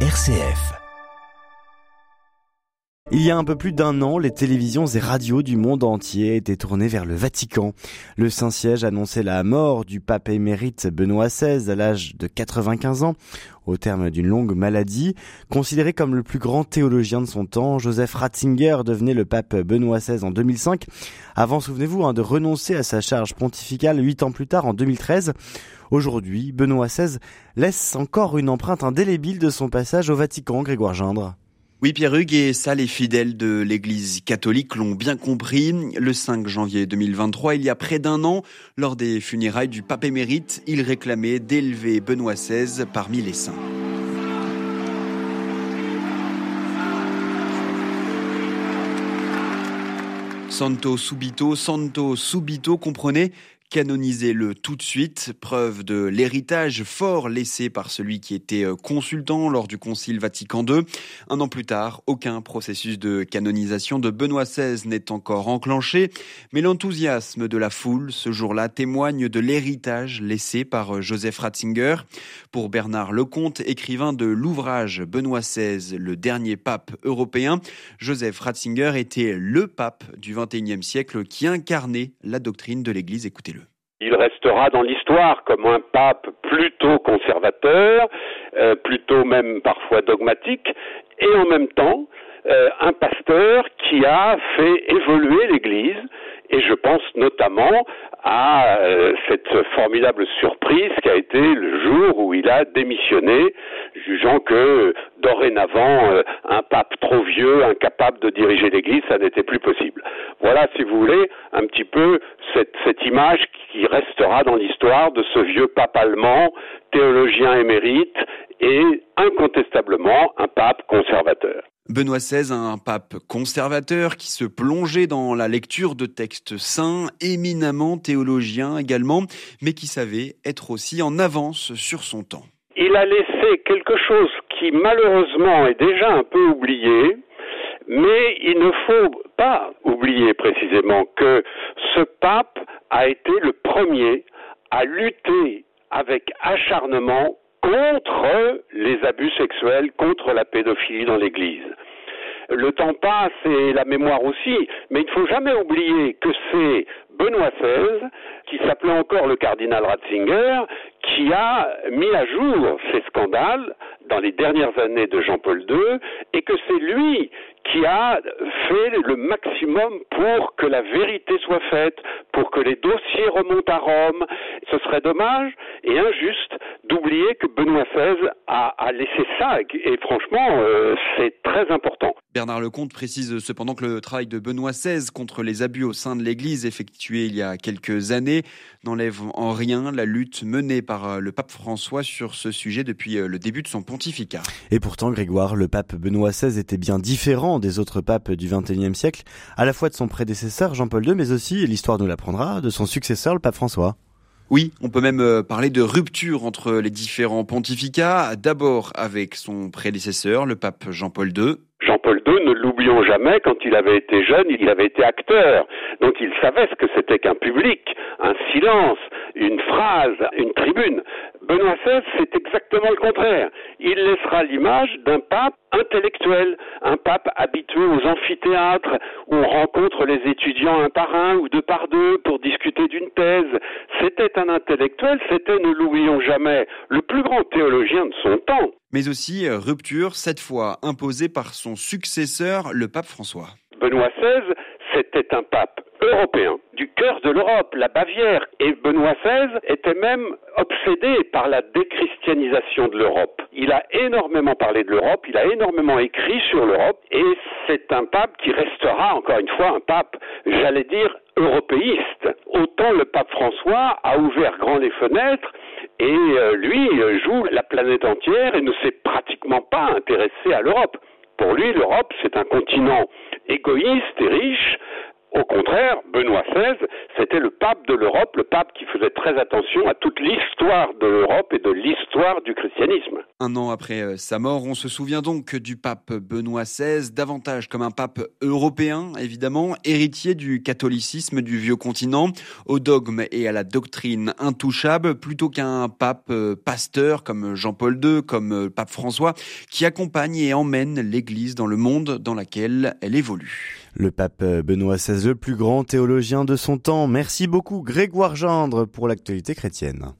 RCF. Il y a un peu plus d'un an, les télévisions et radios du monde entier étaient tournées vers le Vatican. Le Saint-Siège annonçait la mort du pape émérite Benoît XVI à l'âge de 95 ans, au terme d'une longue maladie. Considéré comme le plus grand théologien de son temps, Joseph Ratzinger devenait le pape Benoît XVI en 2005, avant, souvenez-vous, hein, de renoncer à sa charge pontificale huit ans plus tard en 2013. Aujourd'hui, Benoît XVI laisse encore une empreinte indélébile de son passage au Vatican, Grégoire Gindre. Oui, Pierre Hugues, et ça, les fidèles de l'Église catholique l'ont bien compris. Le 5 janvier 2023, il y a près d'un an, lors des funérailles du pape émérite, il réclamait d'élever Benoît XVI parmi les saints. Santo subito, Santo subito, comprenez? Canonisez-le tout de suite, preuve de l'héritage fort laissé par celui qui était euh, consultant lors du Concile Vatican II. Un an plus tard, aucun processus de canonisation de Benoît XVI n'est encore enclenché, mais l'enthousiasme de la foule ce jour-là témoigne de l'héritage laissé par euh, Joseph Ratzinger. Pour Bernard Lecomte, écrivain de l'ouvrage Benoît XVI, le dernier pape européen, Joseph Ratzinger était le pape du XXIe siècle qui incarnait la doctrine de l'Église. Écoutez il restera dans l'histoire comme un pape plutôt conservateur, euh, plutôt même parfois dogmatique, et en même temps euh, un pasteur qui a fait évoluer l'Église et je pense notamment à euh, cette formidable surprise qui a été le jour où il a démissionné, jugeant que dorénavant euh, un pape trop vieux, incapable de diriger l'Église, ça n'était plus possible. Voilà, si vous voulez, un petit peu cette, cette image qui restera dans l'histoire de ce vieux pape allemand, théologien émérite et incontestablement un pape conservateur. Benoît XVI, un pape conservateur qui se plongeait dans la lecture de textes saints, éminemment théologiens également, mais qui savait être aussi en avance sur son temps. Il a laissé quelque chose qui malheureusement est déjà un peu oublié, mais il ne faut pas oublier précisément que ce pape a été le premier à lutter avec acharnement contre les abus sexuels, contre la pédophilie dans l'Église. Le temps passe et la mémoire aussi, mais il ne faut jamais oublier que c'est Benoît XVI, qui s'appelait encore le cardinal Ratzinger, qui a mis à jour ces scandales dans les dernières années de Jean-Paul II, et que c'est lui qui a fait le maximum pour que la vérité soit faite, pour que les dossiers remontent à Rome. Ce serait dommage et injuste d'oublier que Benoît XVI a, laissé ça, et franchement, euh, c'est très important. Bernard Lecomte précise cependant que le travail de Benoît XVI contre les abus au sein de l'Église effectué il y a quelques années n'enlève en rien la lutte menée par euh, le pape François sur ce sujet depuis euh, le début de son pontificat. Et pourtant, Grégoire, le pape Benoît XVI était bien différent des autres papes du XXIe siècle, à la fois de son prédécesseur Jean-Paul II, mais aussi, l'histoire nous l'apprendra, de son successeur, le pape François. Oui, on peut même euh, parler de rupture entre les différents pontificats, d'abord avec son prédécesseur, le pape Jean-Paul II. Jean-Paul II, ne l'oublions jamais, quand il avait été jeune, il avait été acteur. Donc il savait ce que c'était qu'un public, un silence, une phrase, une tribune. Benoît XVI, c'est exactement le contraire. Il laissera l'image d'un pape intellectuel, un pape habitué aux amphithéâtres où on rencontre les étudiants un par un ou deux par deux pour discuter d'une thèse. C'était un intellectuel, c'était, ne l'oublions jamais, le plus grand théologien de son temps. Mais aussi euh, rupture, cette fois imposée par son successeur, le pape François. Benoît XVI, c'était un pape européen, du cœur de l'Europe, la Bavière. Et Benoît XVI était même obsédé par la déchristianisation de l'Europe. Il a énormément parlé de l'Europe, il a énormément écrit sur l'Europe, et c'est un pape qui restera, encore une fois, un pape, j'allais dire, européiste. Autant le pape François a ouvert grand les fenêtres, et euh, lui joue la planète entière et ne s'est pratiquement pas intéressé à l'Europe. Pour lui, l'Europe, c'est un continent égoïste et riche, au contraire, Benoît XVI, c'était le pape de l'Europe, le pape qui faisait très attention à toute l'histoire de l'Europe et de l'histoire du christianisme. Un an après euh, sa mort, on se souvient donc du pape Benoît XVI, davantage comme un pape européen, évidemment, héritier du catholicisme du vieux continent, au dogme et à la doctrine intouchable, plutôt qu'un pape euh, pasteur comme Jean-Paul II, comme euh, pape François, qui accompagne et emmène l'Église dans le monde dans lequel elle évolue. Le pape Benoît XVI, le plus grand théologien de son temps. Merci beaucoup Grégoire Gendre pour l'actualité chrétienne.